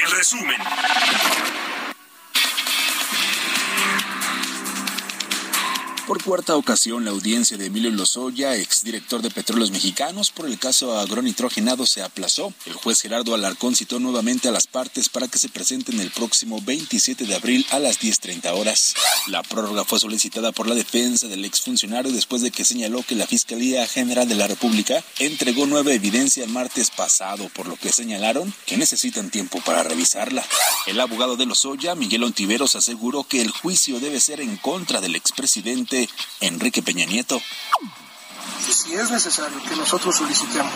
En resumen, cuarta ocasión, la audiencia de Emilio Lozoya, exdirector de Petróleos Mexicanos, por el caso agronitrogenado se aplazó. El juez Gerardo Alarcón citó nuevamente a las partes para que se presenten el próximo 27 de abril a las 10.30 horas. La prórroga fue solicitada por la defensa del exfuncionario después de que señaló que la Fiscalía General de la República entregó nueva evidencia el martes pasado, por lo que señalaron que necesitan tiempo para revisarla. El abogado de Lozoya, Miguel Ontiveros, aseguró que el juicio debe ser en contra del expresidente Enrique Peña Nieto. Si es necesario que nosotros solicitemos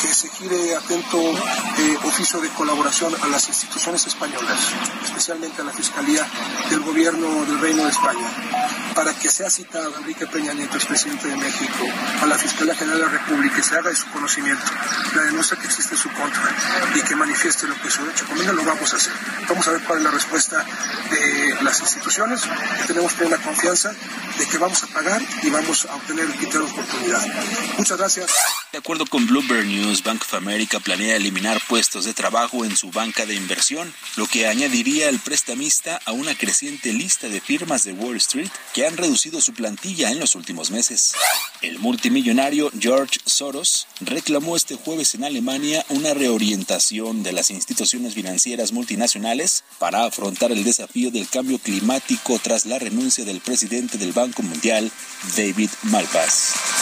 que se gire atento eh, oficio de colaboración a las instituciones españolas, especialmente a la Fiscalía del Gobierno del Reino de España, para que sea citado Enrique Peña Nieto, expresidente de México, a la Fiscalía General de la República y se haga de su conocimiento la denuncia que existe en su contra y que manifieste lo que su hecho convenga, lo vamos a hacer. Vamos a ver cuál es la respuesta de las instituciones tenemos plena confianza de que vamos a pagar y vamos a obtener el de oportunidad. Muchas gracias. De acuerdo con Bloomberg News, Bank of America planea eliminar puestos de trabajo en su banca de inversión, lo que añadiría al prestamista a una creciente lista de firmas de Wall Street que han reducido su plantilla en los últimos meses. El multimillonario George Soros reclamó este jueves en Alemania una reorientación de las instituciones financieras multinacionales para afrontar el desafío del cambio climático tras la renuncia del presidente del Banco Mundial, David Malpass.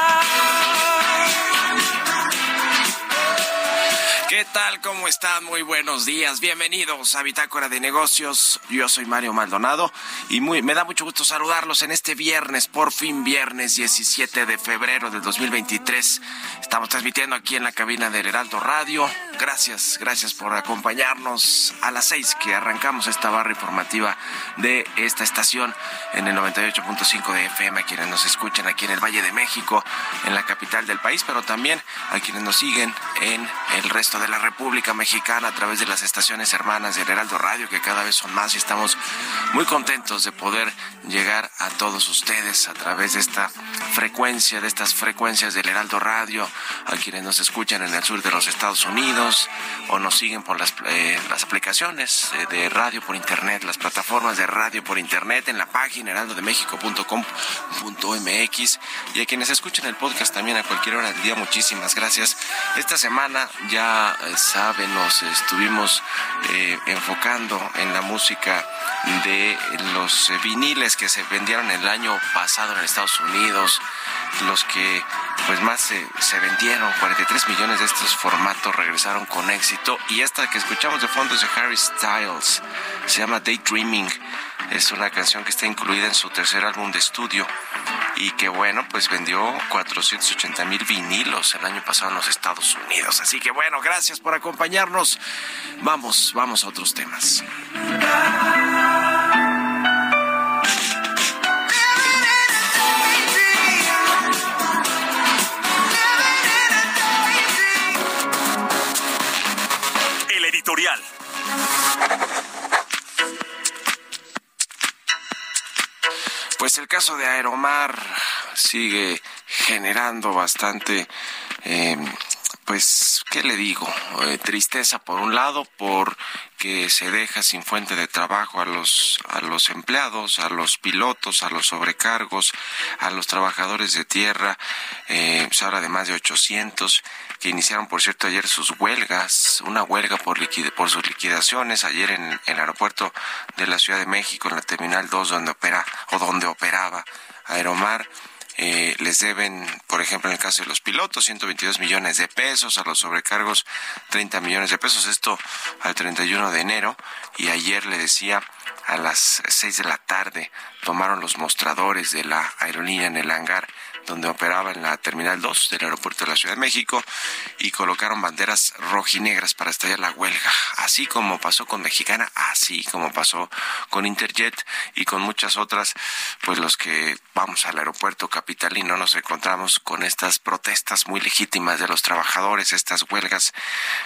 ¿Qué tal? ¿Cómo están? Muy buenos días. Bienvenidos a Bitácora de Negocios. Yo soy Mario Maldonado y me da mucho gusto saludarlos en este viernes, por fin viernes 17 de febrero del 2023. Estamos transmitiendo aquí en la cabina del Heraldo Radio. Gracias, gracias por acompañarnos a las seis que arrancamos esta barra informativa de esta estación en el 98.5 de FM, a quienes nos escuchan aquí en el Valle de México, en la capital del país, pero también a quienes nos siguen en el resto de la República Mexicana a través de las estaciones hermanas del Heraldo Radio, que cada vez son más y estamos muy contentos de poder llegar a todos ustedes a través de esta frecuencia, de estas frecuencias del Heraldo Radio, a quienes nos escuchan en el sur de los Estados Unidos o nos siguen por las, eh, las aplicaciones eh, de radio por internet, las plataformas de radio por internet en la página heraldodemexico.com.mx y a quienes escuchan el podcast también a cualquier hora del día, muchísimas gracias. Esta semana ya eh, saben, nos estuvimos eh, enfocando en la música de los viniles que se vendieron el año pasado en Estados Unidos, los que pues más se, se vendieron, 43 millones de estos formatos regresaron con éxito. Y esta que escuchamos de fondo es de Harry Styles, se llama Daydreaming, es una canción que está incluida en su tercer álbum de estudio y que bueno, pues vendió 480 mil vinilos el año pasado en los Estados Unidos. Así que bueno, gracias por acompañarnos. Vamos, vamos a otros temas. El editorial. Pues el caso de Aeromar sigue generando bastante, eh, pues, ¿qué le digo? Eh, tristeza por un lado, porque se deja sin fuente de trabajo a los, a los empleados, a los pilotos, a los sobrecargos, a los trabajadores de tierra, eh, se habla de más de 800 que iniciaron, por cierto, ayer sus huelgas, una huelga por, liquid- por sus liquidaciones, ayer en, en el aeropuerto de la Ciudad de México, en la Terminal 2, donde opera o donde operaba Aeromar. Eh, les deben, por ejemplo, en el caso de los pilotos, 122 millones de pesos, a los sobrecargos 30 millones de pesos, esto al 31 de enero, y ayer le decía a las 6 de la tarde tomaron los mostradores de la aerolínea en el hangar donde operaba en la Terminal 2 del aeropuerto de la Ciudad de México y colocaron banderas rojinegras para estallar la huelga, así como pasó con Mexicana, así como pasó con Interjet y con muchas otras, pues los que vamos al aeropuerto capitalino nos encontramos con estas protestas muy legítimas de los trabajadores, estas huelgas,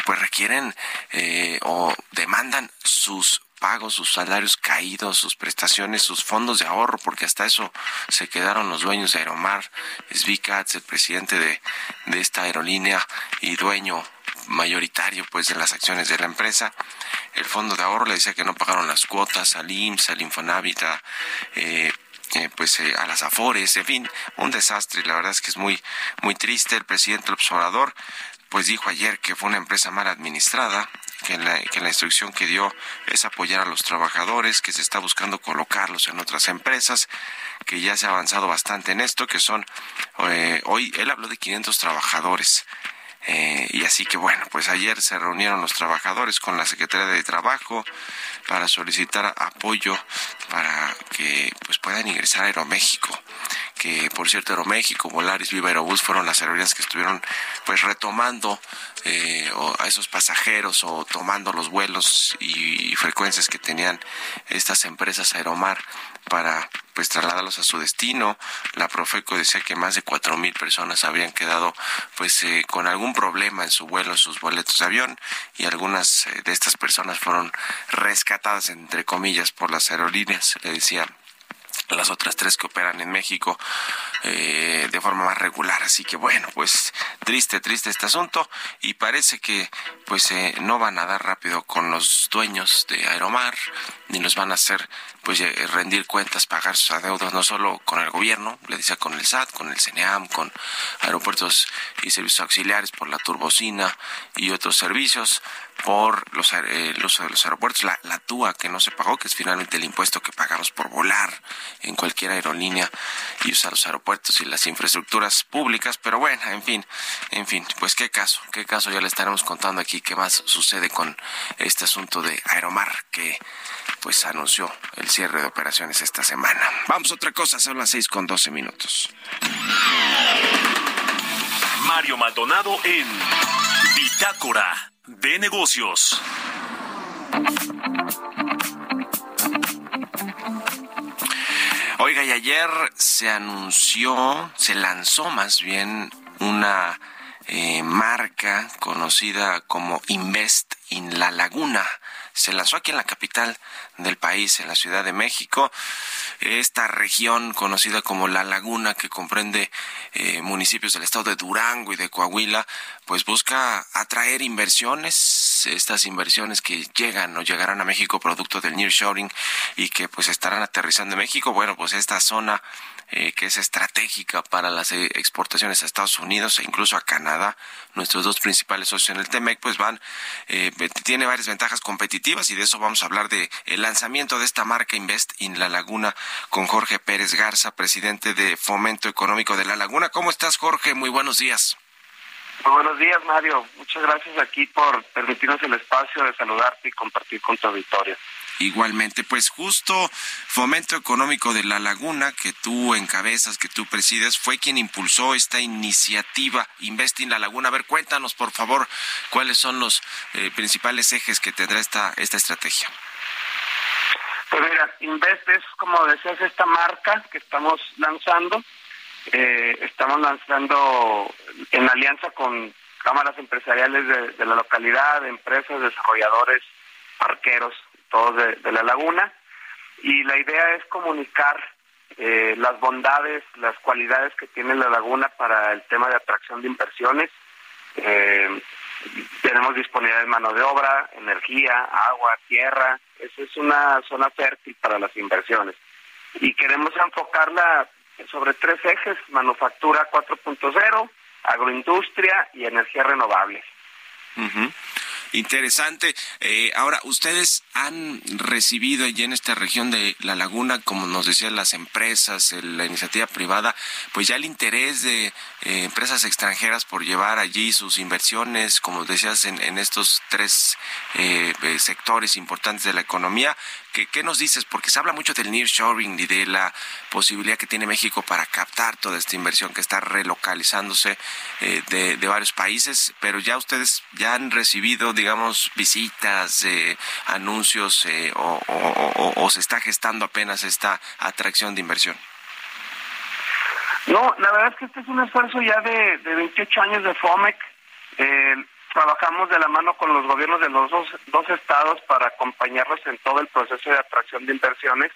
pues requieren eh, o demandan sus pagos, sus salarios caídos, sus prestaciones, sus fondos de ahorro, porque hasta eso se quedaron los dueños de Aeromar, Svicats, el presidente de, de esta aerolínea y dueño mayoritario pues de las acciones de la empresa. El fondo de ahorro le decía que no pagaron las cuotas al IMSS, al Infonavit, a, eh, eh, pues eh, a las Afores, en fin, un desastre. La verdad es que es muy, muy triste. El presidente López Obrador pues dijo ayer que fue una empresa mal administrada, que la, que la instrucción que dio es apoyar a los trabajadores, que se está buscando colocarlos en otras empresas, que ya se ha avanzado bastante en esto, que son, eh, hoy él habló de 500 trabajadores. Eh, y así que bueno, pues ayer se reunieron los trabajadores con la Secretaría de Trabajo para solicitar apoyo para que pues puedan ingresar a Aeroméxico que por cierto Aeroméxico, Volaris, Viva Aerobús fueron las aerolíneas que estuvieron pues retomando eh, a esos pasajeros o tomando los vuelos y frecuencias que tenían estas empresas Aeromar para pues trasladarlos a su destino. La Profeco decía que más de cuatro mil personas habían quedado pues eh, con algún problema en su vuelo, en sus boletos de avión y algunas eh, de estas personas fueron rescatadas entre comillas por las aerolíneas. Le decía las otras tres que operan en México eh, de forma más regular. Así que bueno, pues triste, triste este asunto y parece que pues eh, no van a dar rápido con los dueños de Aeromar ni los van a hacer pues eh, rendir cuentas, pagar sus adeudos no solo con el gobierno, le dice con el SAT, con el CNEAM, con aeropuertos y servicios auxiliares por la turbocina y otros servicios, por los, eh, el uso de los aeropuertos, la, la TUA que no se pagó, que es finalmente el impuesto que pagamos por volar en cualquier aerolínea y usar los aeropuertos y las infraestructuras públicas, pero bueno, en fin, en fin, pues qué caso, qué caso ya le estaremos contando aquí qué más sucede con este asunto de Aeromar que pues anunció el cierre de operaciones esta semana. Vamos a otra cosa, son las seis con doce minutos. Mario Maldonado en Bitácora de Negocios. Oiga, y ayer se anunció, se lanzó más bien una eh, marca conocida como Invest in La Laguna. Se lanzó aquí en la capital del país, en la Ciudad de México. Esta región conocida como La Laguna, que comprende eh, municipios del estado de Durango y de Coahuila, pues busca atraer inversiones, estas inversiones que llegan o llegarán a México producto del nearshoring y que pues estarán aterrizando en México. Bueno, pues esta zona eh, que es estratégica para las eh, exportaciones a Estados Unidos e incluso a Canadá, nuestros dos principales socios en el TEMEC, pues van, eh, tiene varias ventajas competitivas y de eso vamos a hablar de el lanzamiento de esta marca Invest in La Laguna con Jorge Pérez Garza, presidente de Fomento Económico de La Laguna. ¿Cómo estás, Jorge? Muy buenos días. Muy buenos días, Mario. Muchas gracias aquí por permitirnos el espacio de saludarte y compartir con tu auditorio. Igualmente, pues justo Fomento Económico de La Laguna, que tú encabezas, que tú presides, fue quien impulsó esta iniciativa Invest in La Laguna. A ver, cuéntanos, por favor, cuáles son los eh, principales ejes que tendrá esta, esta estrategia. Pues mira, Invest es, como decías, esta marca que estamos lanzando. Eh, estamos lanzando en alianza con cámaras empresariales de, la localidad, empresas, desarrolladores, parqueros, todos de, la laguna. Y la idea es comunicar eh, las bondades, las cualidades que tiene la laguna para el tema de atracción de inversiones. Eh, tenemos disponibilidad de mano de obra, energía, agua, tierra. Esa es una zona fértil para las inversiones. Y queremos enfocarla sobre tres ejes, manufactura 4.0, agroindustria y energías renovables. Uh. Interesante. Eh, ahora, ustedes han recibido allí en esta región de la laguna, como nos decían las empresas, la iniciativa privada, pues ya el interés de eh, empresas extranjeras por llevar allí sus inversiones, como decías, en, en estos tres eh, sectores importantes de la economía. ¿Qué, ¿Qué, nos dices? Porque se habla mucho del nearshoring y de la posibilidad que tiene México para captar toda esta inversión que está relocalizándose eh, de, varios países, pero ya ustedes ya han recibido, digamos, visitas, eh, anuncios eh, o, se está gestando apenas esta atracción de inversión. No, la verdad es que este es un esfuerzo ya de, de 28 años de FOMEC. Eh, trabajamos de la mano con los gobiernos de los dos, dos estados para acompañarlos en todo el proceso de atracción de inversiones,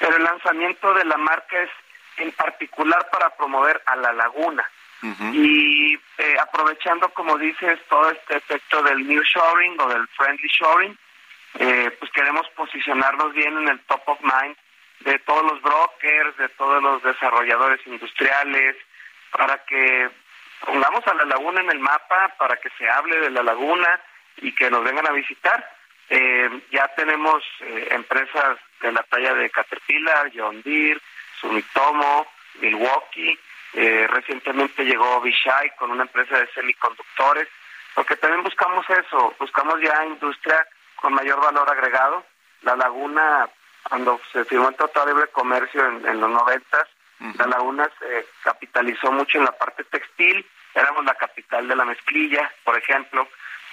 pero el lanzamiento de la marca es en particular para promover a la laguna. Uh -huh. Y eh, aprovechando, como dices, todo este efecto del new shoring o del friendly shoring, eh, pues queremos posicionarnos bien en el top of mind de todos los brokers, de todos los desarrolladores industriales, para que pongamos a la laguna en el mapa para que se hable de la laguna y que nos vengan a visitar. Eh, ya tenemos eh, empresas de la talla de Caterpillar, John Deere, Sumitomo, Milwaukee. Eh, recientemente llegó Vishai con una empresa de semiconductores, porque también buscamos eso, buscamos ya industria con mayor valor agregado. La laguna, cuando se firmó el Tratado de Libre Comercio en, en los noventas, Uh -huh. La laguna se capitalizó mucho en la parte textil, éramos la capital de la mezclilla, por ejemplo,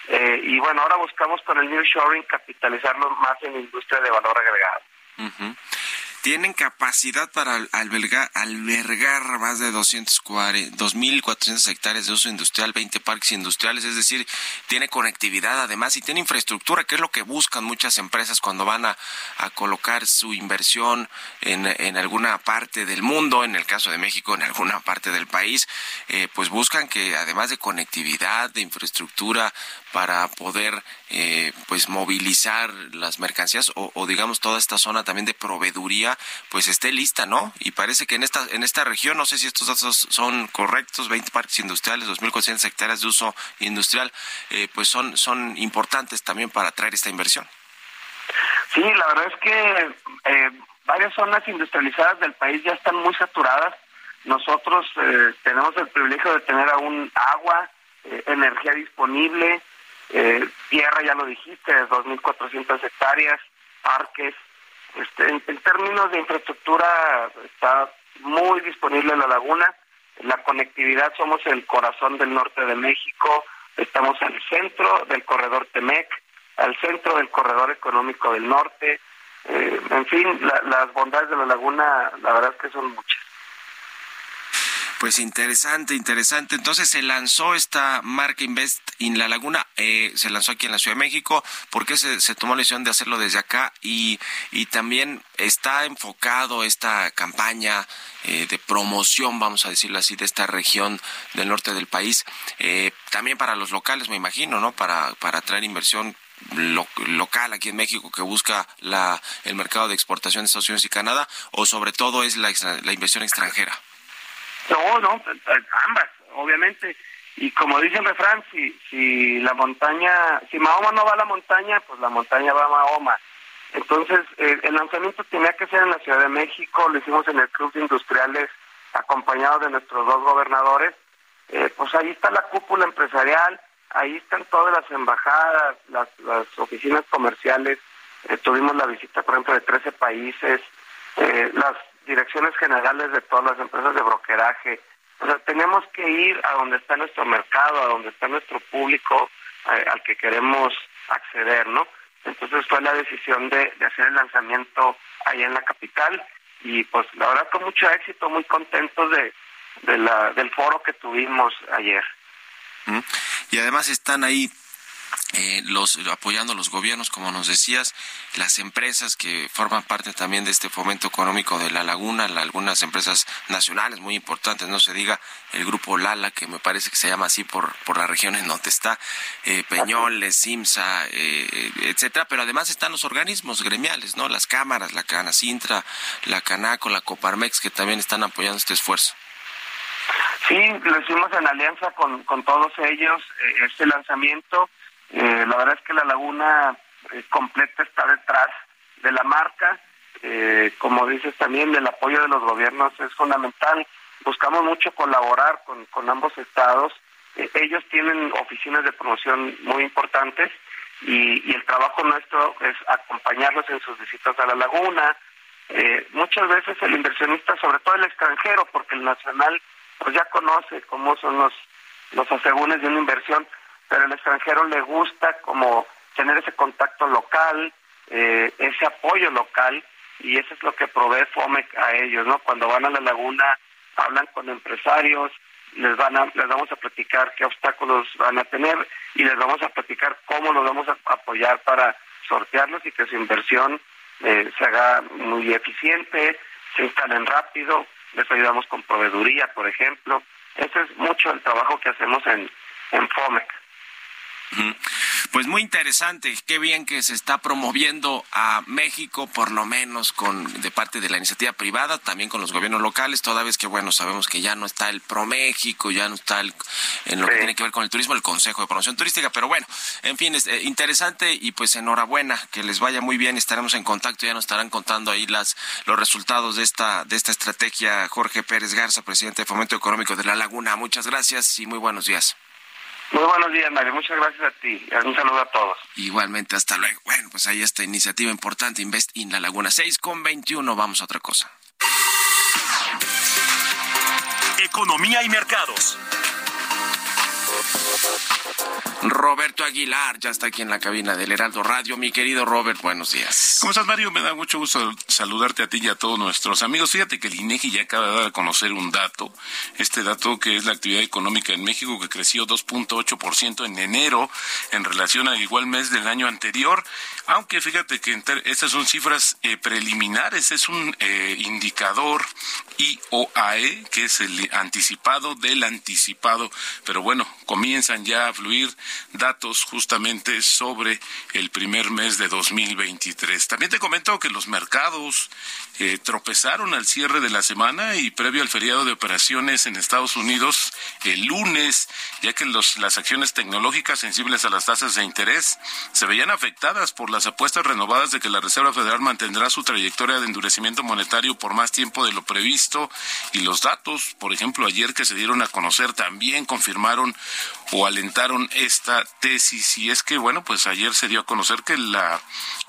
eh, y bueno, ahora buscamos con el New Shoring capitalizarlo más en industria de valor agregado. Uh. Tienen capacidad para albergar, albergar más de 2.400 hectáreas de uso industrial, 20 parques industriales, es decir, tiene conectividad además y tiene infraestructura, que es lo que buscan muchas empresas cuando van a, colocar su inversión en, alguna parte del mundo, en el caso de México, en alguna parte del país, eh, pues buscan que además de conectividad, de infraestructura, para poder eh, pues movilizar las mercancías o, o, digamos toda esta zona también de proveeduría pues esté lista no y parece que en esta en esta región no sé si estos datos son correctos 20 parques industriales 2.400 hectáreas de uso industrial eh, pues son son importantes también para atraer esta inversión. Sí la verdad es que eh, varias zonas industrializadas del país ya están muy saturadas. Nosotros eh, tenemos el privilegio de tener aún agua eh, energía disponible eh, tierra, ya lo dijiste, 2.400 hectáreas, parques. Este, en, términos de infraestructura está muy disponible la laguna. La conectividad, somos el corazón del norte de México, estamos al centro del corredor Temec, al centro del corredor económico del norte. Eh, en fin, la, las bondades de la laguna, la verdad es que son muchas. Pues interesante, interesante. Entonces se lanzó esta marca Invest en La Laguna, eh, se lanzó aquí en la Ciudad de México. ¿Por qué se, se, tomó la decisión de hacerlo desde acá? Y, y también está enfocado esta campaña eh, de promoción, vamos a decirlo así, de esta región del norte del país, eh, también para los locales, me imagino, ¿no? Para, para atraer inversión lo, local aquí en México que busca la, el mercado de exportación de Estados Unidos y Canadá, o sobre todo es la, la inversión extranjera. No, no, ambas, obviamente. Y como dice el refrán, si, si la montaña, si Mahoma no va a la montaña, pues la montaña va a Mahoma. Entonces, eh, el lanzamiento tenía que ser en la Ciudad de México, lo hicimos en el Club de Industriales, acompañado de nuestros dos gobernadores. Eh, pues ahí está la cúpula empresarial, ahí están todas las embajadas, las, las oficinas comerciales. Eh, tuvimos la visita, por ejemplo, de 13 países, las direcciones generales de todas las empresas de brokeraje. O sea, tenemos que ir a donde está nuestro mercado, a donde está nuestro público eh, al que queremos acceder, ¿no? Entonces fue la decisión de, de, hacer el lanzamiento ahí en la capital y pues la verdad con mucho éxito, muy contentos de, de la, del foro que tuvimos ayer. Y además están ahí eh, los apoyando los gobiernos, como nos decías, las empresas que forman parte también de este fomento económico de la laguna, la, algunas empresas nacionales muy importantes, no se diga el grupo Lala, que me parece que se llama así por, por las regiones donde está, eh, Peñoles, Simsa, eh, etcétera, pero además están los organismos gremiales, ¿no? Las cámaras, la Canacintra, la Canaco, la Coparmex, que también están apoyando este esfuerzo. Sí, lo hicimos en alianza con, con todos ellos, eh, este lanzamiento eh, la verdad es que la laguna eh, completa está detrás de la marca. Eh, como dices también, el apoyo de los gobiernos es fundamental. Buscamos mucho colaborar con, con ambos estados. Eh, ellos tienen oficinas de promoción muy importantes y, el trabajo nuestro es acompañarlos en sus visitas a la laguna. Eh, muchas veces el inversionista, sobre todo el extranjero, porque el nacional pues ya conoce cómo son los, los asegúnes de una inversión, pero al extranjero le gusta como tener ese contacto local, eh, ese apoyo local, y eso es lo que provee FOMEC a ellos, ¿no? Cuando van a la laguna, hablan con empresarios, les van a, les vamos a platicar qué obstáculos van a tener y les vamos a platicar cómo los vamos a apoyar para sortearlos y que su inversión eh, se haga muy eficiente, se instalen rápido, les ayudamos con proveeduría, por ejemplo. Ese es mucho el trabajo que hacemos en, en FOMEC. Pues muy interesante, qué bien que se está promoviendo a México, por lo menos con de parte de la iniciativa privada, también con los gobiernos locales, toda vez que bueno, sabemos que ya no está el ProMéxico, ya no está el, en lo sí. que tiene que ver con el turismo, el Consejo de Promoción Turística, pero bueno, en fin, es eh, interesante y pues enhorabuena, que les vaya muy bien, estaremos en contacto, ya nos estarán contando ahí las los resultados de esta de esta estrategia. Jorge Pérez Garza, presidente de Fomento Económico de La Laguna. Muchas gracias y muy buenos días. Muy buenos días, Mario. Muchas gracias a ti. Un saludo a todos. Igualmente, hasta luego. Bueno, pues ahí esta iniciativa importante, Invest in La Laguna 6 con 21. Vamos a otra cosa. Economía y mercados. Roberto Aguilar ya está aquí en la cabina del Heraldo Radio. Mi querido Robert, buenos días. ¿Cómo estás, Mario? Me da mucho gusto saludarte a ti y a todos nuestros amigos. Fíjate que el INEGI ya acaba de dar a conocer un dato. Este dato que es la actividad económica en México que creció 2.8% en enero en relación al igual mes del año anterior. Aunque fíjate que estas son cifras eh, preliminares, es un eh, indicador IOAE, que es el anticipado del anticipado. Pero bueno, comienzan ya a fluir datos justamente sobre el primer mes de 2023. También te comento que los mercados eh, tropezaron al cierre de la semana y previo al feriado de operaciones en Estados Unidos el lunes, ya que las acciones tecnológicas sensibles a las tasas de interés se veían afectadas por las apuestas renovadas de que la Reserva Federal mantendrá su trayectoria de endurecimiento monetario por más tiempo de lo previsto y los datos, por ejemplo, ayer que se dieron a conocer también confirmaron o alentaron esta tesis. Y es que bueno pues ayer se dio a conocer que la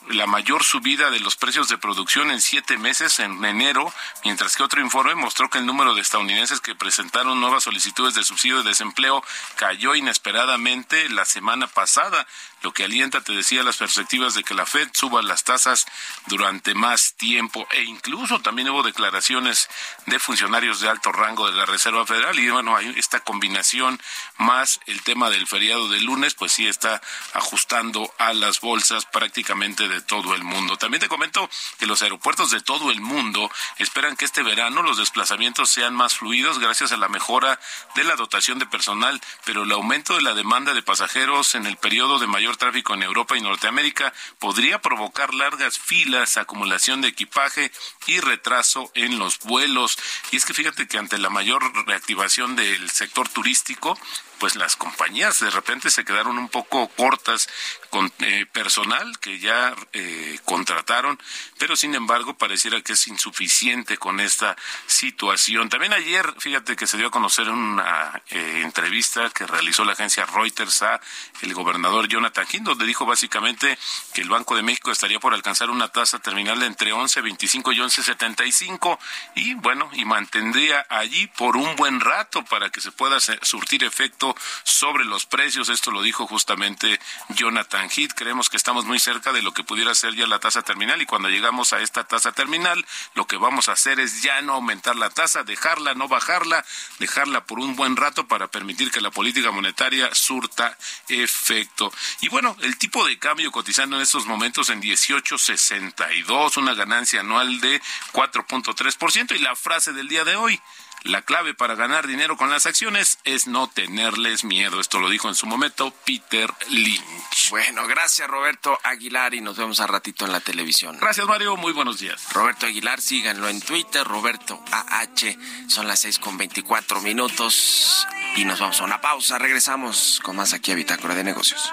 la mayor subida de los precios de producción en siete meses en enero, mientras que otro informe mostró que el número de estadounidenses que presentaron nuevas solicitudes de subsidio de desempleo cayó inesperadamente la semana pasada, lo que alienta, te decía, las perspectivas de que la Fed suba las tasas durante más tiempo e incluso también hubo declaraciones de funcionarios de alto rango de la Reserva Federal y bueno, hay esta combinación más el tema del feriado de lunes, pues sí está ajustando a las bolsas prácticamente de todo el mundo. También te comento que los aeropuertos de todo el mundo esperan que este verano los desplazamientos sean más fluidos gracias a la mejora de la dotación de personal, pero el aumento de la demanda de pasajeros en el periodo de mayor tráfico en Europa y Norteamérica podría provocar largas filas, acumulación de equipaje y retraso en los vuelos. Y es que fíjate que ante la mayor reactivación del sector turístico, pues las compañías de repente se quedaron un poco cortas con eh, personal que ya eh, contrataron, pero sin embargo pareciera que es insuficiente con esta situación. También ayer, fíjate que se dio a conocer una eh, entrevista que realizó la agencia Reuters a el gobernador Jonathan King, donde dijo básicamente que el Banco de México estaría por alcanzar una tasa terminal de entre 11.25 y 11.75 y bueno, y mantendría allí por un buen rato para que se pueda surtir efecto sobre los precios. Esto lo dijo justamente Jonathan Heath. Creemos que estamos muy cerca de lo que pudiera ser ya la tasa terminal y cuando llegamos a esta tasa terminal, lo que vamos a hacer es ya no aumentar la tasa, dejarla, no bajarla, dejarla por un buen rato para permitir que la política monetaria surta efecto. Y bueno, el tipo de cambio cotizando en estos momentos en 18.62, una ganancia anual de 4.3% y la frase del día de hoy, la clave para ganar dinero con las acciones es no tenerles miedo. Esto lo dijo en su momento Peter Lynch. Bueno, gracias Roberto Aguilar y nos vemos a ratito en la televisión. Gracias Mario, muy buenos días. Roberto Aguilar, síganlo en Twitter, Roberto AH. Son las seis con veinticuatro minutos y nos vamos a una pausa. Regresamos con más aquí a Bitácora de Negocios.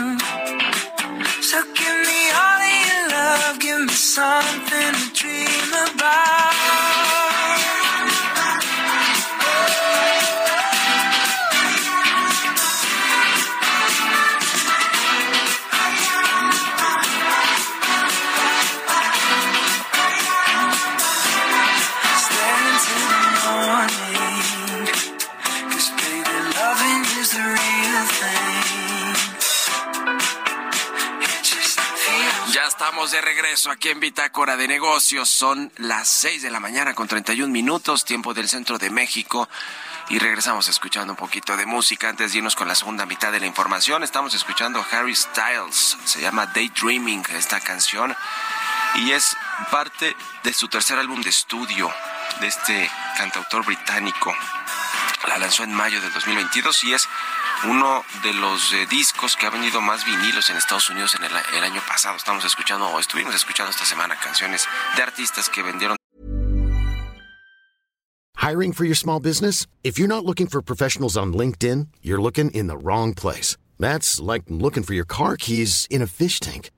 Love, give me something to dream about. De regreso aquí en Bitácora de Negocios. Son las 6 de la mañana con 31 minutos, tiempo del centro de México. Y regresamos escuchando un poquito de música antes de irnos con la segunda mitad de la información. Estamos escuchando a Harry Styles. Se llama Daydreaming esta canción. Y es parte de su tercer álbum de estudio de este cantautor británico. La lanzó en mayo del 2022 y es uno de los eh, discos que ha vendido más vinilos en Estados Unidos en el, el año pasado. Estamos escuchando, o estuvimos escuchando esta semana canciones de artistas que vendieron Hiring for your small business? If you're not looking for professionals on LinkedIn, you're looking in the wrong place. That's like looking for your car keys in a fish tank.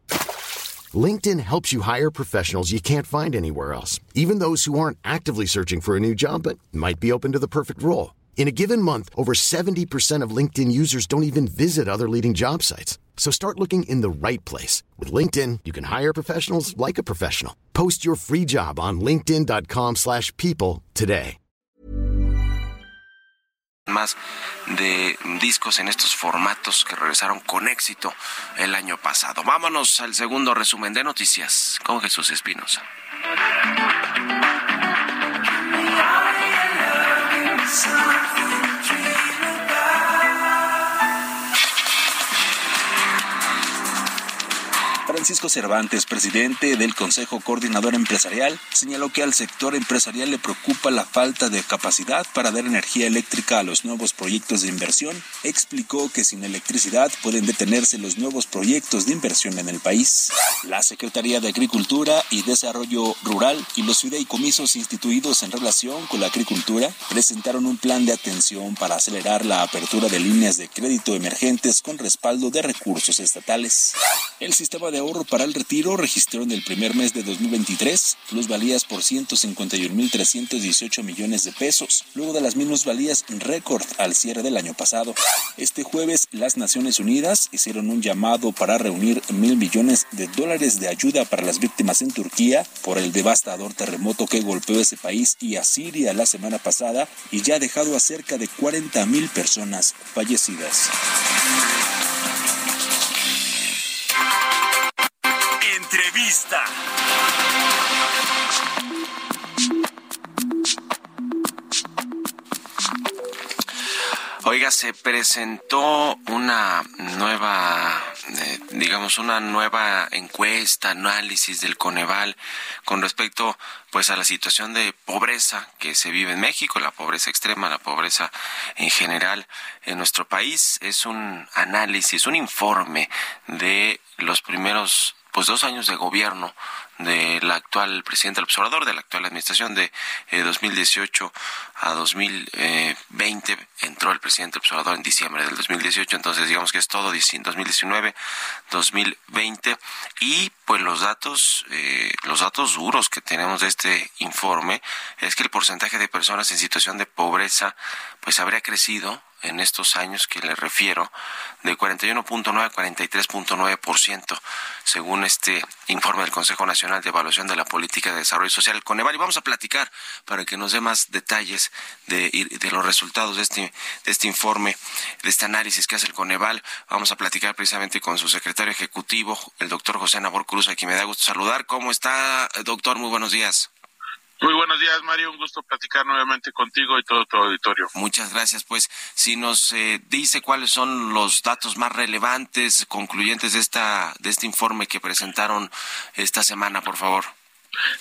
LinkedIn helps you hire professionals you can't find anywhere else, even those who aren't actively searching for a new job but might be open to the perfect role. In a given month, over 70% of LinkedIn users don't even visit other leading job sites. So start looking in the right place. With LinkedIn, you can hire professionals like a professional. Post your free job on linkedin.com/people slash people today. más de discos en estos formatos que regresaron con éxito el año pasado. Vámonos al segundo resumen de noticias con Jesús Espinosa. time. Francisco Cervantes, presidente del Consejo Coordinador Empresarial, señaló que al sector empresarial le preocupa la falta de capacidad para dar energía eléctrica a los nuevos proyectos de inversión. Explicó que sin electricidad pueden detenerse los nuevos proyectos de inversión en el país. La Secretaría de Agricultura y Desarrollo Rural y los fideicomisos instituidos en relación con la agricultura presentaron un plan de atención para acelerar la apertura de líneas de crédito emergentes con respaldo de recursos estatales. El sistema de ahorro para el retiro registró en el primer mes de 2023 plusvalías por 151.318 millones de pesos, luego de las minusvalías récord al cierre del año pasado. Este jueves, las Naciones Unidas hicieron un llamado para reunir mil millones de dólares de ayuda para las víctimas en Turquía por el devastador terremoto que golpeó ese país y a Siria la semana pasada y ya ha dejado a cerca de 40 mil personas fallecidas. Oiga, se presentó una nueva, eh, digamos, una nueva encuesta, análisis del Coneval con respecto, pues, a la situación de pobreza que se vive en México, la pobreza extrema, la pobreza en general en nuestro país. Es un análisis, un informe de los primeros, pues, dos años de gobierno del actual presidente del observador, de la actual administración de eh, 2018 a 2020. Entró el presidente observador en diciembre del 2018, entonces digamos que es todo 2019, 2020 y pues los datos, eh, los datos duros que tenemos de este informe es que el porcentaje de personas en situación de pobreza pues habría crecido en estos años que le refiero, de 41.9 a 43.9%, según este informe del Consejo Nacional de Evaluación de la Política de Desarrollo Social, Coneval. Y vamos a platicar para que nos dé más detalles de, de los resultados de este, de este informe, de este análisis que hace el Coneval. Vamos a platicar precisamente con su secretario ejecutivo, el doctor José Nabor Cruz, a quien me da gusto saludar. ¿Cómo está, doctor? Muy buenos días. Muy buenos días, Mario. Un gusto platicar nuevamente contigo y todo tu auditorio. Muchas gracias. Pues, si nos eh, dice cuáles son los datos más relevantes, concluyentes de esta de este informe que presentaron esta semana, por favor.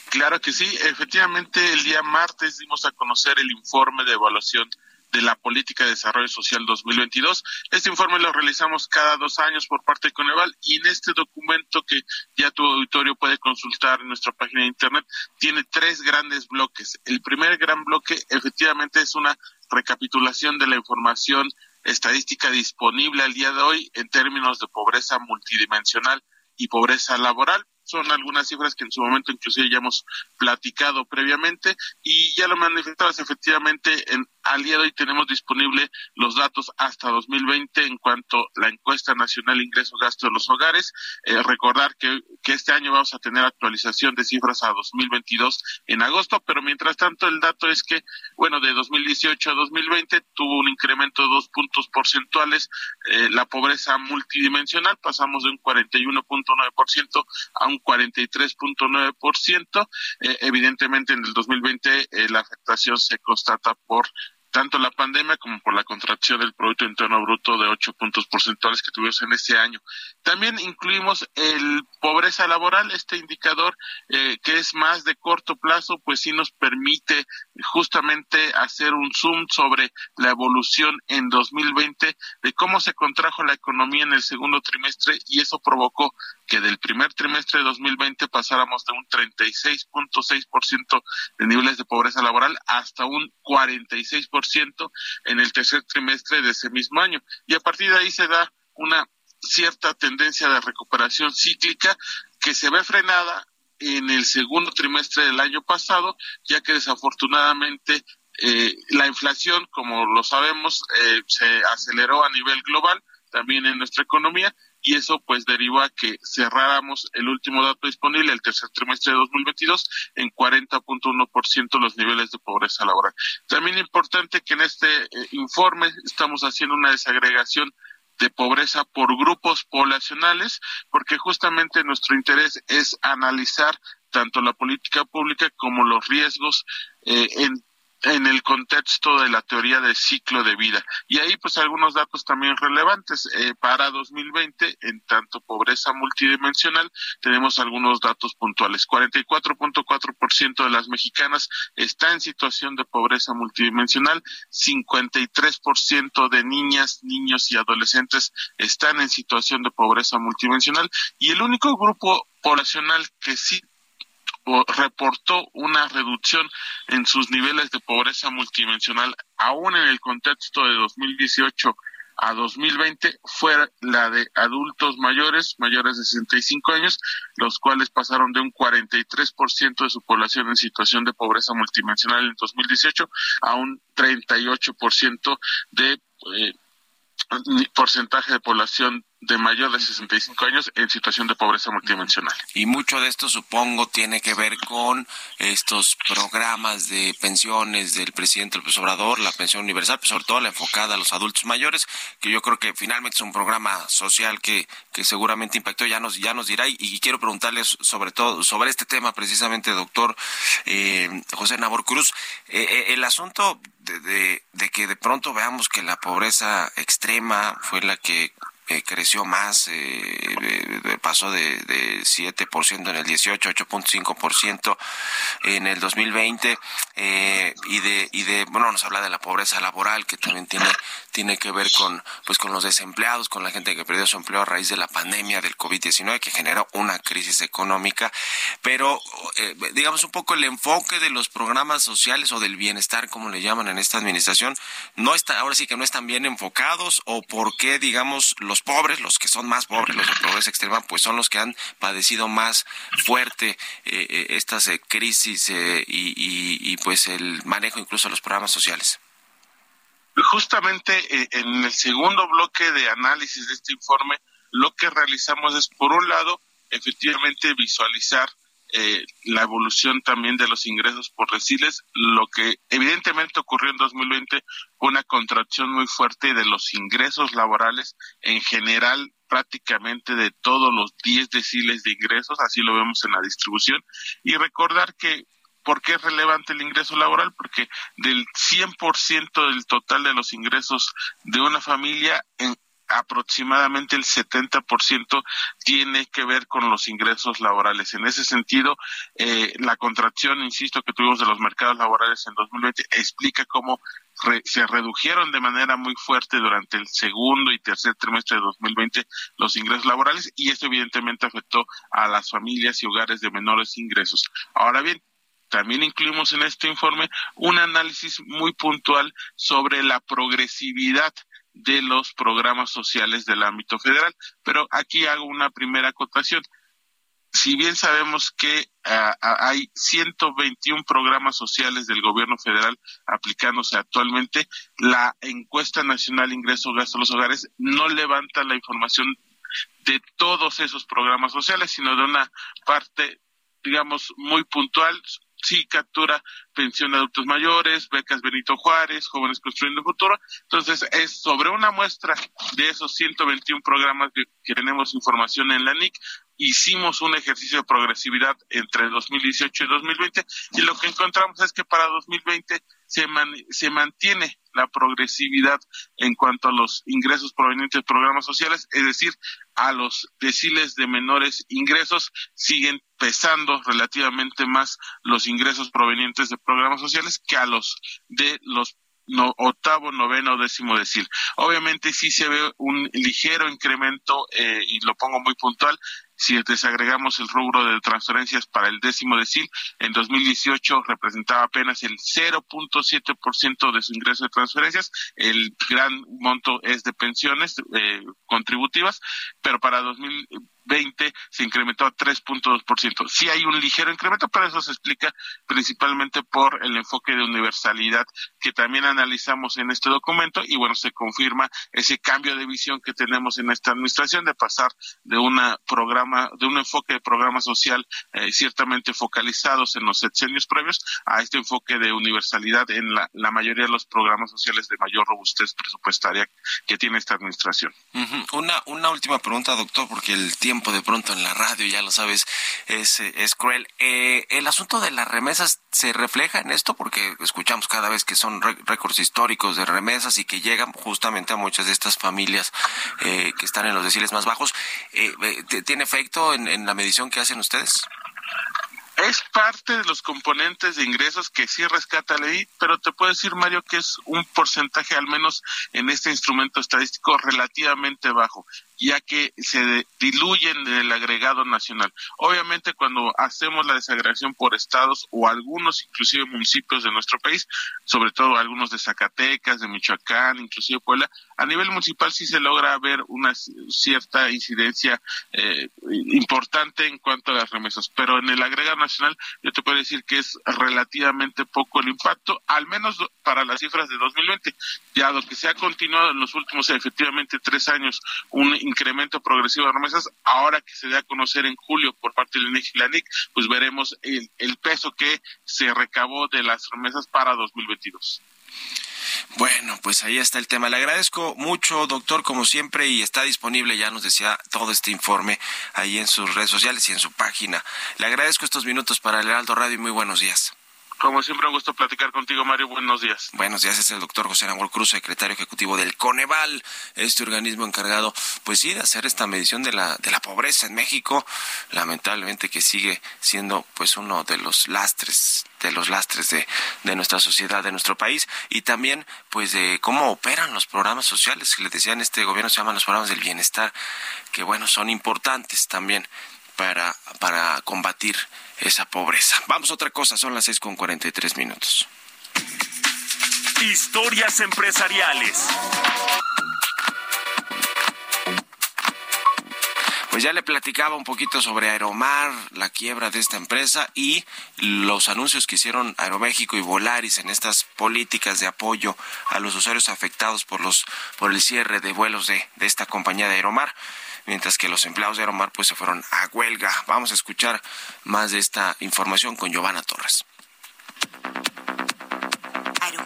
Claro que sí. Efectivamente, el día martes dimos a conocer el informe de evaluación de la Política de Desarrollo Social 2022. Este informe lo realizamos cada dos años por parte de Coneval y en este documento que ya tu auditorio puede consultar en nuestra página de internet tiene tres grandes bloques. El primer gran bloque efectivamente es una recapitulación de la información estadística disponible al día de hoy en términos de pobreza multidimensional y pobreza laboral son algunas cifras que en su momento inclusive ya hemos platicado previamente y ya lo manifestabas efectivamente en al día de hoy tenemos disponible los datos hasta 2020 en cuanto a la encuesta nacional ingreso gasto de los hogares. Eh, recordar que, que este año vamos a tener actualización de cifras a 2022 en agosto, pero mientras tanto el dato es que, bueno, de 2018 a 2020 tuvo un incremento de dos puntos porcentuales eh, la pobreza multidimensional, pasamos de un 41.9% a un 43.9%. Eh, evidentemente en el 2020 eh, la afectación se constata por tanto la pandemia como por la contracción del Producto Interno Bruto de 8 puntos porcentuales que tuvimos en este año. También incluimos el pobreza laboral, este indicador eh, que es más de corto plazo, pues sí nos permite justamente hacer un zoom sobre la evolución en 2020 de cómo se contrajo la economía en el segundo trimestre y eso provocó que del primer trimestre de 2020 pasáramos de un 36.6% de niveles de pobreza laboral hasta un 46% en el tercer trimestre de ese mismo año. Y a partir de ahí se da una cierta tendencia de recuperación cíclica que se ve frenada en el segundo trimestre del año pasado, ya que desafortunadamente eh, la inflación, como lo sabemos, eh, se aceleró a nivel global, también en nuestra economía, y eso pues derivó a que cerráramos el último dato disponible, el tercer trimestre de 2022, en 40.1% los niveles de pobreza laboral. También importante que en este eh, informe estamos haciendo una desagregación de pobreza por grupos poblacionales, porque justamente nuestro interés es analizar tanto la política pública como los riesgos eh, en en el contexto de la teoría del ciclo de vida. Y ahí pues algunos datos también relevantes. Eh, para 2020, en tanto pobreza multidimensional, tenemos algunos datos puntuales. 44.4% de las mexicanas está en situación de pobreza multidimensional, 53% de niñas, niños y adolescentes están en situación de pobreza multidimensional y el único grupo poblacional que sí reportó una reducción en sus niveles de pobreza multidimensional, aún en el contexto de 2018 a 2020 fue la de adultos mayores, mayores de 65 años, los cuales pasaron de un 43% de su población en situación de pobreza multidimensional en 2018 a un 38% de eh, porcentaje de población de mayor de 65 años en situación de pobreza multidimensional. Y mucho de esto supongo tiene que ver con estos programas de pensiones del presidente López Obrador, la pensión universal, pues sobre todo la enfocada a los adultos mayores, que yo creo que finalmente es un programa social que, que seguramente impactó, ya nos, ya nos dirá, y, quiero preguntarles sobre todo, sobre este tema precisamente, doctor eh, José Nabor Cruz, eh, eh, el asunto de, de, de que de pronto veamos que la pobreza extrema fue la que eh, creció más, eh, pasó de, de 7% en el 18, 8.5% en el 2020 eh, y de y de bueno nos habla de la pobreza laboral que también tiene tiene que ver con pues con los desempleados, con la gente que perdió su empleo a raíz de la pandemia del COVID-19 que generó una crisis económica, pero eh, digamos un poco el enfoque de los programas sociales o del bienestar como le llaman en esta administración no está ahora sí que no están bien enfocados o por qué digamos los pobres, los que son más pobres, los de pobreza extrema, pues son los que han padecido más fuerte eh, eh, estas eh, crisis y, y, pues el manejo incluso de los programas sociales. Justamente en el segundo bloque de análisis de este informe, lo que realizamos es, por un lado, efectivamente visualizar eh, la evolución también de los ingresos por resiles, lo que evidentemente ocurrió en 2020 fue una contracción muy fuerte de los ingresos laborales en general prácticamente de todos los 10 deciles de ingresos, así lo vemos en la distribución, y recordar que ¿Por qué es relevante el ingreso laboral? Porque del 100% del total de los ingresos de una familia, en, aproximadamente el 70% tiene que ver con los ingresos laborales. En ese sentido, eh, la contracción, insisto, que tuvimos de los mercados laborales en 2020 explica cómo se redujeron de manera muy fuerte durante el segundo y tercer trimestre de 2020 los ingresos laborales y eso evidentemente afectó a las familias y hogares de menores ingresos. Ahora bien, también incluimos en este informe un análisis muy puntual sobre la progresividad de los programas sociales del ámbito federal. Pero aquí hago una primera acotación. Si bien sabemos que uh, hay 121 programas sociales del gobierno federal aplicándose actualmente, la encuesta nacional ingreso gasto de los hogares no levanta la información de todos esos programas sociales, sino de una parte, digamos, muy puntual sí captura pensión de adultos mayores, becas Benito Juárez, jóvenes construyendo futuro. Entonces, es sobre una muestra de esos 121 programas que, tenemos información en la NIC, hicimos un ejercicio de progresividad entre 2018 y 2020 y lo que encontramos es que para 2020 se, se mantiene la progresividad en cuanto a los ingresos provenientes de programas sociales, es decir, a los deciles de menores ingresos siguen pesando relativamente más los ingresos provenientes de programas sociales que a los de los octavo, noveno, décimo decil. Obviamente sí se ve un ligero incremento, eh, y lo pongo muy puntual, si desagregamos el rubro de transferencias para el décimo decil, en 2018 representaba apenas el 0.7% de su ingreso de transferencias. El gran monto es de pensiones eh, contributivas, pero para 2020 20 se incrementó a 3.2%. Sí hay un ligero incremento, pero eso se explica principalmente por el enfoque de universalidad que también analizamos en este documento y bueno, se confirma ese cambio de visión que tenemos en esta administración de pasar de una programa, de un enfoque de programa social eh, ciertamente focalizados en los sexenios previos a este enfoque de universalidad en la, mayoría de los programas sociales de mayor robustez presupuestaria que tiene esta administración. Una, una última pregunta, doctor, porque el tiempo tiempo de pronto en la radio, ya lo sabes, es, cruel. Eh, ¿El asunto de las remesas se refleja en esto? Porque escuchamos cada vez que son récords históricos de remesas y que llegan justamente a muchas de estas familias eh, que están en los deciles más bajos. Eh, ¿Tiene efecto en, en la medición que hacen ustedes? Es parte de los componentes de ingresos que sí rescata la ley, pero te puedo decir, Mario, que es un porcentaje, al menos en este instrumento estadístico, relativamente bajo ya que se diluyen en el agregado nacional. Obviamente cuando hacemos la desagregación por estados o algunos inclusive municipios de nuestro país, sobre todo algunos de Zacatecas, de Michoacán, inclusive Puebla, a nivel municipal sí se logra ver una cierta incidencia eh, importante en cuanto a las remesas, pero en el agregado nacional yo te puedo decir que es relativamente poco el impacto, al menos para las cifras de 2020, ya lo que se ha continuado en los últimos efectivamente tres años, un incremento progresivo de remesas, ahora que se da a conocer en julio por parte del INEGI y la NIC, pues veremos el, el peso que se recabó de las remesas para 2022. Bueno, pues ahí está el tema. Le agradezco mucho, doctor, como siempre, y está disponible, ya nos decía, todo este informe ahí en sus redes sociales y en su página. Le agradezco estos minutos para el Heraldo Radio y muy buenos días. Como siempre, un gusto platicar contigo, Mario. Buenos días. Buenos días, es el doctor José Aranguel Cruz, secretario ejecutivo del Coneval, este organismo encargado, pues sí, de hacer esta medición de la, de la pobreza en México, lamentablemente que sigue siendo pues uno de los lastres, de los lastres de, de nuestra sociedad, de nuestro país, y también pues de cómo operan los programas sociales, que les decía en este gobierno se llaman los programas del bienestar, que bueno, son importantes también para, para combatir esa pobreza. Vamos a otra cosa, son las seis con cuarenta y tres minutos. Historias empresariales. Pues ya le platicaba un poquito sobre Aeromar, la quiebra de esta empresa y los anuncios que hicieron Aeroméxico y Volaris en estas políticas de apoyo a los usuarios afectados por los por el cierre de vuelos de, de esta compañía de Aeromar mientras que los empleados de Aeromar pues se fueron a huelga. Vamos a escuchar más de esta información con Giovanna Torres.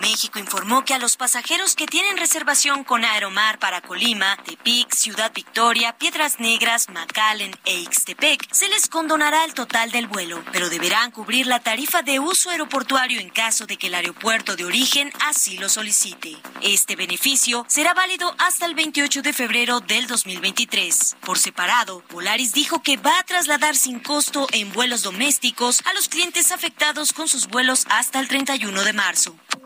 Aeroméxico informó que a los pasajeros que tienen reservación con Aeromar para Colima, Tepic, Ciudad Victoria, Piedras Negras, McAllen e Ixtepec se les condonará el total del vuelo, pero deberán cubrir la tarifa de uso aeroportuario en caso de que el aeropuerto de origen así lo solicite. Este beneficio será válido hasta el 28 de febrero del 2023. Por separado, Volaris dijo que va a trasladar sin costo en vuelos domésticos a los clientes afectados con sus vuelos hasta el 31 de marzo.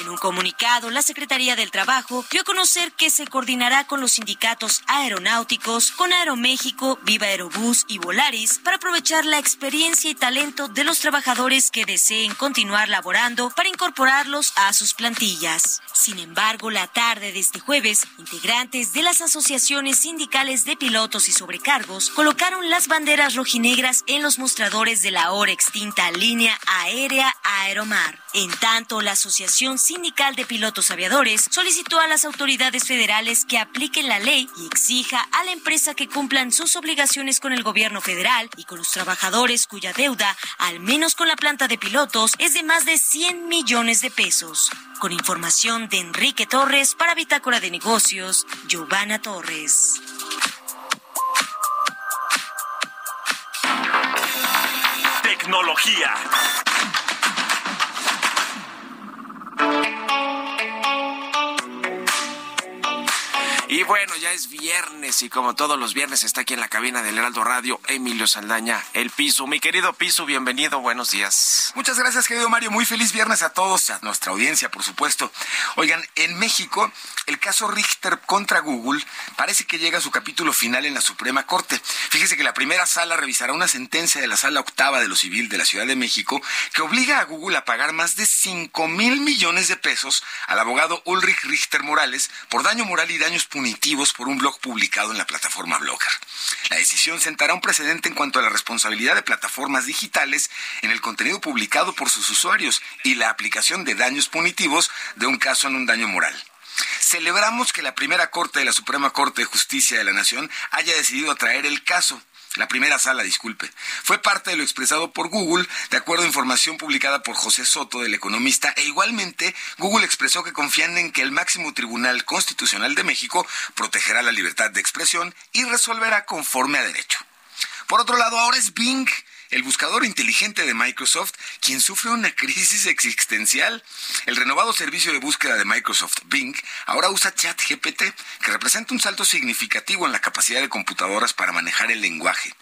En un comunicado, la Secretaría del Trabajo dio a conocer que se coordinará con los sindicatos aeronáuticos, con Aeroméxico, Viva Aerobús y Volaris para aprovechar la experiencia y talento de los trabajadores que deseen continuar laborando para incorporarlos a sus plantillas. Sin embargo, la tarde de este jueves, integrantes de las asociaciones sindicales de pilotos y sobrecargos colocaron las banderas rojinegras en los mostradores de la ahora extinta línea aérea Aeromar. En tanto, la Asociación Sindical de Pilotos Aviadores solicitó a las autoridades federales que apliquen la ley y exija a la empresa que cumplan sus obligaciones con el gobierno federal y con los trabajadores cuya deuda, al menos con la planta de pilotos, es de más de 100 millones de pesos. Con información de Enrique Torres para Bitácora de Negocios, Giovanna Torres. Tecnología. Y bueno, ya es viernes y como todos los viernes está aquí en la cabina del Heraldo Radio Emilio Saldaña, el piso. Mi querido piso, bienvenido, buenos días. Muchas gracias, querido Mario. Muy feliz viernes a todos, a nuestra audiencia, por supuesto. Oigan, en México, el caso Richter contra Google parece que llega a su capítulo final en la Suprema Corte. Fíjese que la primera sala revisará una sentencia de la sala octava de lo civil de la Ciudad de México que obliga a Google a pagar más de 5 mil millones de pesos al abogado Ulrich Richter Morales por daño moral y daños punitivos por un blog publicado en la plataforma Blogger. La decisión sentará un precedente en cuanto a la responsabilidad de plataformas digitales en el contenido publicado por sus usuarios y la aplicación de daños punitivos de un caso en un daño moral. Celebramos que la primera Corte de la Suprema Corte de Justicia de la Nación haya decidido atraer el caso. La primera sala, disculpe. Fue parte de lo expresado por Google, de acuerdo a información publicada por José Soto, del economista, e igualmente Google expresó que confían en que el máximo Tribunal Constitucional de México protegerá la libertad de expresión y resolverá conforme a derecho. Por otro lado, ahora es Bing el buscador inteligente de Microsoft, quien sufre una crisis existencial. El renovado servicio de búsqueda de Microsoft, Bing, ahora usa ChatGPT, que representa un salto significativo en la capacidad de computadoras para manejar el lenguaje.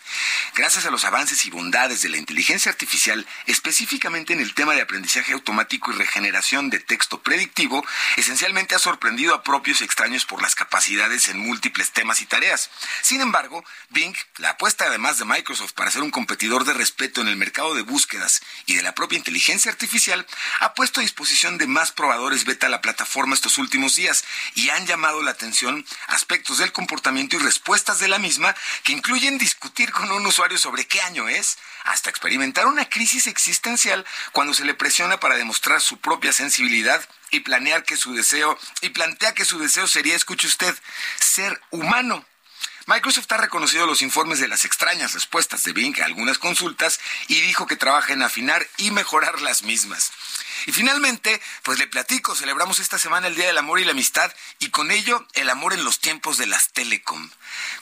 Gracias a los avances y bondades de la inteligencia artificial, específicamente en el tema de aprendizaje automático y regeneración de texto predictivo, esencialmente ha sorprendido a propios y extraños por las capacidades en múltiples temas y tareas. Sin embargo, Bing, la apuesta además de Microsoft para ser un competidor de respeto en el mercado de búsquedas y de la propia inteligencia artificial, ha puesto a disposición de más probadores beta la plataforma estos últimos días y han llamado la atención aspectos del comportamiento y respuestas de la misma que incluyen discutir con un usuario sobre qué año es, hasta experimentar una crisis existencial cuando se le presiona para demostrar su propia sensibilidad y planear que su deseo y plantea que su deseo sería, escuche usted, ser humano. Microsoft ha reconocido los informes de las extrañas respuestas de Bing a algunas consultas y dijo que trabaja en afinar y mejorar las mismas. Y finalmente, pues le platico, celebramos esta semana el Día del Amor y la Amistad y con ello el amor en los tiempos de las telecom.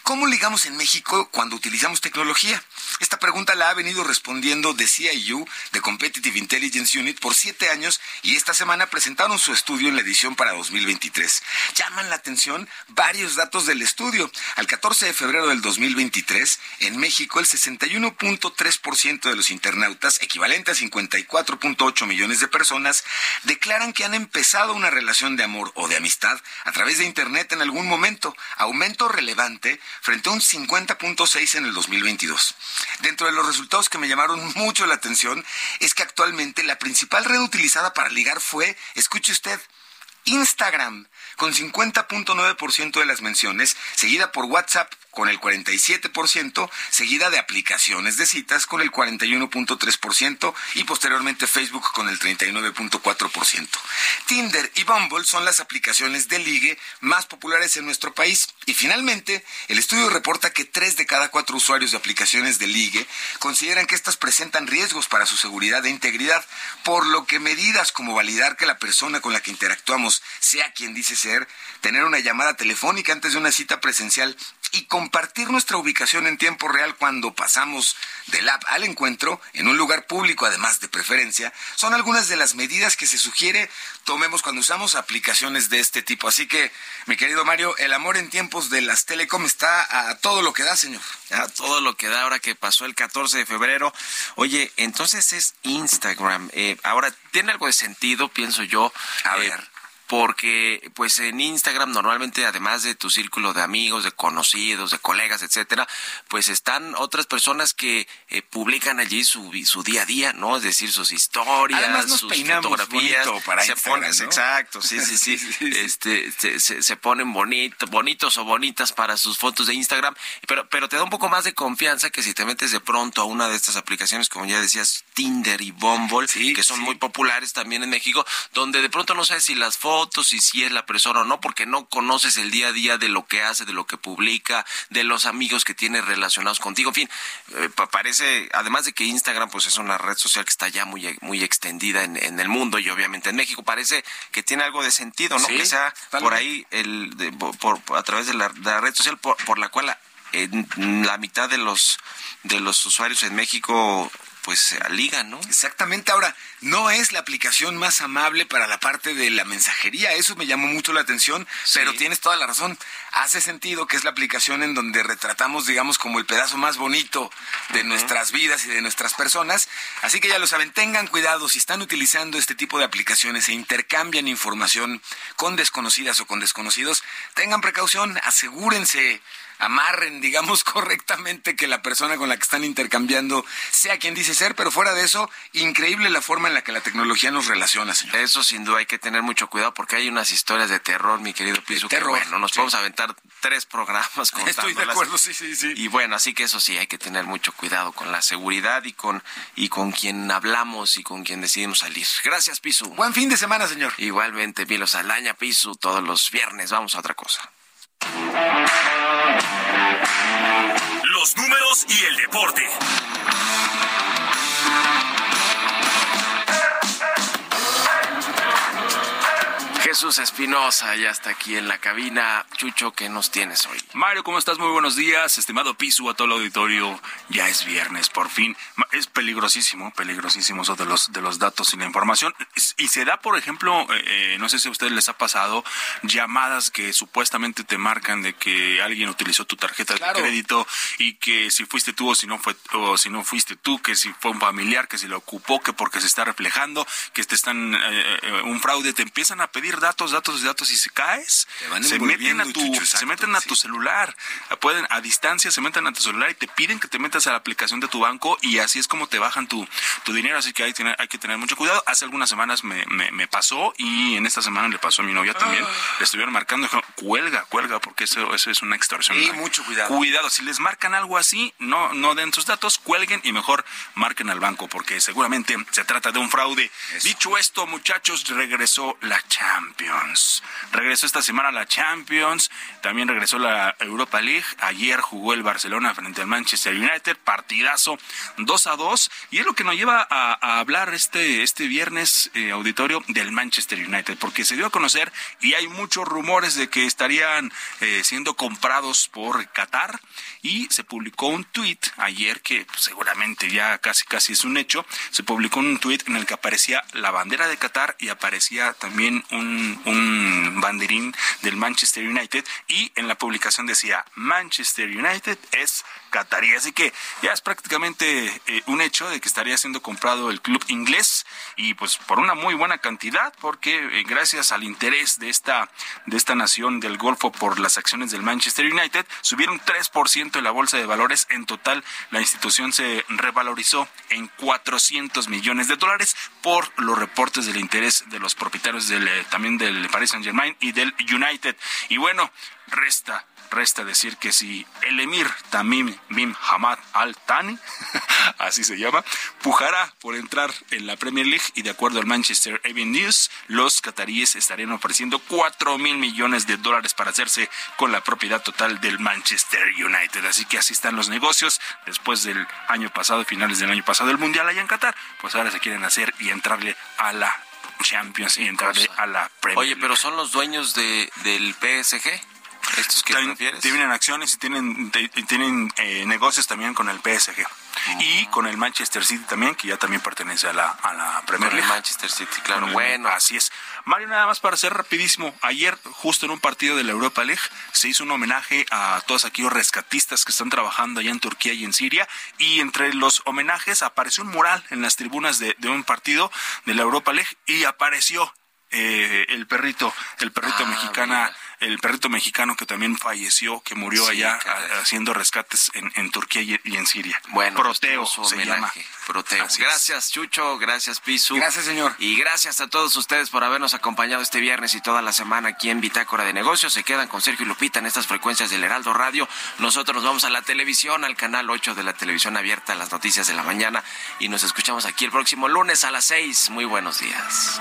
¿Cómo ligamos en México cuando utilizamos tecnología? Esta pregunta la ha venido respondiendo de CIU, de Competitive Intelligence Unit, por siete años y esta semana presentaron su estudio en la edición para 2023. Llaman la atención varios datos del estudio. Al 14 de febrero del 2023, en México el 61.3% de los internautas, equivalente a 54.8 millones de personas, declaran que han empezado una relación de amor o de amistad a través de Internet en algún momento, aumento relevante frente a un 50.6 en el 2022. Dentro de los resultados que me llamaron mucho la atención es que actualmente la principal red utilizada para ligar fue, escuche usted, Instagram, con 50.9% de las menciones, seguida por WhatsApp con el 47%, seguida de aplicaciones de citas con el 41.3% y posteriormente Facebook con el 39.4%. Tinder y Bumble son las aplicaciones de ligue más populares en nuestro país. Y finalmente, el estudio reporta que tres de cada cuatro usuarios de aplicaciones de ligue consideran que estas presentan riesgos para su seguridad e integridad, por lo que medidas como validar que la persona con la que interactuamos sea quien dice ser, tener una llamada telefónica antes de una cita presencial y compartir nuestra ubicación en tiempo real cuando pasamos del app al encuentro en un lugar público, además de preferencia, son algunas de las medidas que se sugiere tomemos cuando usamos aplicaciones de este tipo. Así que, mi querido Mario, el amor en tiempos de las telecom está a todo lo que da, señor. A todo lo que da ahora que pasó el 14 de febrero. Oye, entonces es Instagram. Eh, ahora, ¿tiene algo de sentido, pienso yo? A eh, ver. Porque pues en Instagram normalmente además de tu círculo de amigos, de conocidos, de colegas, etcétera, pues están otras personas que eh, publican allí su, su día a día, ¿no? Es decir, sus historias, Además nos sus fotografías, bonito para se ponen, ¿no? exacto, sí, sí, sí, Sí, sí, sí. este se, se- se ponen bonito, bonitos o bonitas para sus fotos de Instagram, pero pero te da un poco más de confianza que si te metes de pronto a una de estas aplicaciones como ya decías Tinder y Bumble, que son muy populares también en México, donde de pronto no sabes si las fotos y si es la persona o no, porque no conoces el día a día de lo que hace, de lo que publica, de los amigos que tiene relacionados contigo. En fin, eh, pa- parece, además de que Instagram pues es una red social que está ya muy, muy extendida en, en el mundo y obviamente en México, parece que tiene algo de sentido, ¿no? Sí, que sea por ahí, el, de- por, a través de la, de la red social por, por la cual en la mitad de los de los usuarios en México pues liga, ¿no? Exactamente. Ahora, no es la aplicación más amable para la parte de la mensajería. Eso me llamó mucho la atención, pero tienes toda la razón. Hace sentido que es la aplicación en donde retratamos, digamos, como el pedazo más bonito de nuestras vidas y de nuestras personas. Así que ya lo saben, tengan cuidado si están utilizando este tipo de aplicaciones e intercambian información con desconocidas o con desconocidos. Tengan precaución, asegúrense amarren, digamos, correctamente que la persona con la que están intercambiando sea quien dice ser, pero fuera de eso, increíble la forma en la que la tecnología nos relaciona, señor. Eso sin duda hay que tener mucho cuidado porque hay unas historias de terror, mi querido Piso, que terror, bueno, nos sí. podemos aventar tres programas contándolas. Estoy de acuerdo, sí, sí, sí. Y bueno, así que eso sí, hay que tener mucho cuidado con la seguridad y con, y con quien hablamos y con quien decidimos salir. Gracias, Pisu. Buen fin de semana, señor. Igualmente, Milo Salaña, Pisu, todos los viernes. Vamos a otra cosa. Los números y el deporte. Jesús Espinosa ya está aquí en la cabina. Chucho, ¿qué nos tienes hoy? Mario, ¿cómo estás? Muy buenos días, estimado Pisu, a todo el auditorio. Ya es viernes, por fin. Es peligrosísimo, peligrosísimo eso de los, de los datos y la información. Y se da, por ejemplo, eh, eh, no sé si a ustedes les ha pasado, llamadas que supuestamente te marcan de que alguien utilizó tu tarjeta Claro. de crédito y que si fuiste tú o si no fue o si no fuiste tú, que si fue un familiar, que si lo ocupó, que porque se está reflejando, que te están eh, un fraude, te empiezan a pedir datos, datos y datos y si caes, se meten a tu Chucho, se meten a sí. tu celular, pueden a distancia se meten a tu celular y te piden que te metas a la aplicación de tu banco y así es como te bajan tu, tu dinero, así que hay, tener- hay que tener mucho cuidado. Hace algunas semanas me, me, me pasó y en esta semana le pasó a mi novia también. Le estuvieron marcando, dijo, cuelga, cuelga, porque eso, eso es una extorsión. Sí, Ay, mucho cuidado. Cuidado, si les marcan algo así, no, no den sus datos, cuelguen y mejor marquen al banco, porque seguramente se trata de un fraude. Dicho esto, muchachos, regresó la Champions. Regresó esta semana la Champions, también regresó la Europa League. Ayer jugó el Barcelona frente al Manchester United, partidazo 2 a 2. Y es lo que nos lleva a, hablar este, este viernes, eh, auditorio, del Manchester United, porque se dio a conocer y hay muchos rumores de que estarían eh, siendo comprados por Qatar. Y se publicó un tuit ayer que pues, seguramente ya casi casi es un hecho. Se publicó un tuit en el que aparecía la bandera de Qatar y aparecía también un, un banderín del Manchester United y en la publicación decía Manchester United es Qatarí. Así que ya es prácticamente eh, un hecho de que estaría siendo comprado el club inglés y pues por una muy buena cantidad porque eh, gracias al interés de esta de esta nación del Golfo por las acciones del Manchester United subieron 3% en la bolsa de valores. En total la institución se revalorizó en 400 millones de dólares por los reportes del interés de los propietarios del eh, también del Paris Saint-Germain y del United. Y bueno, resta Resta decir que si el emir Tamim bin Hamad Al Thani, así se llama, pujará por entrar en la Premier League y de acuerdo al Manchester Evening News, los cataríes estarían ofreciendo 4 mil millones de dólares para hacerse con la propiedad total del Manchester United. Así que así están los negocios después del año pasado, finales del año pasado, el Mundial allá en Qatar, pues ahora se quieren hacer y entrarle a la Champions y entrarle a la Premier Oye, League. pero son los dueños de, del PSG. ¿Estos que También refieres? Tienen acciones y tienen, tienen eh, negocios también con el PSG. Y con el Manchester City también, que ya también pertenece a la, a la Premier Con el League. Manchester City, claro. El- Bueno, así es. Mario, nada más para ser rapidísimo. Ayer, justo en un partido de la Europa League, se hizo un homenaje a todos aquellos rescatistas que están trabajando allá en Turquía y en Siria. Y entre los homenajes apareció un mural en las tribunas de, de un partido de la Europa League y apareció eh, el perrito, el perrito Ah, mexicana, mira. El perrito mexicano que también falleció, que murió Sí, allá a- haciendo rescates en, en Turquía y, y en Siria. Bueno, pues Proteo se llama. homenaje. Proteo. Así es. Gracias, Chucho. Gracias, Pisu. Gracias, señor. Y gracias a todos ustedes por habernos acompañado este viernes y toda la semana aquí en Bitácora de Negocios. Se quedan con Sergio y Lupita en estas frecuencias del Heraldo Radio. Nosotros nos vamos a la televisión, al canal 8 de la televisión abierta, las noticias de la mañana. Y nos escuchamos aquí el próximo lunes a las 6. Muy buenos días.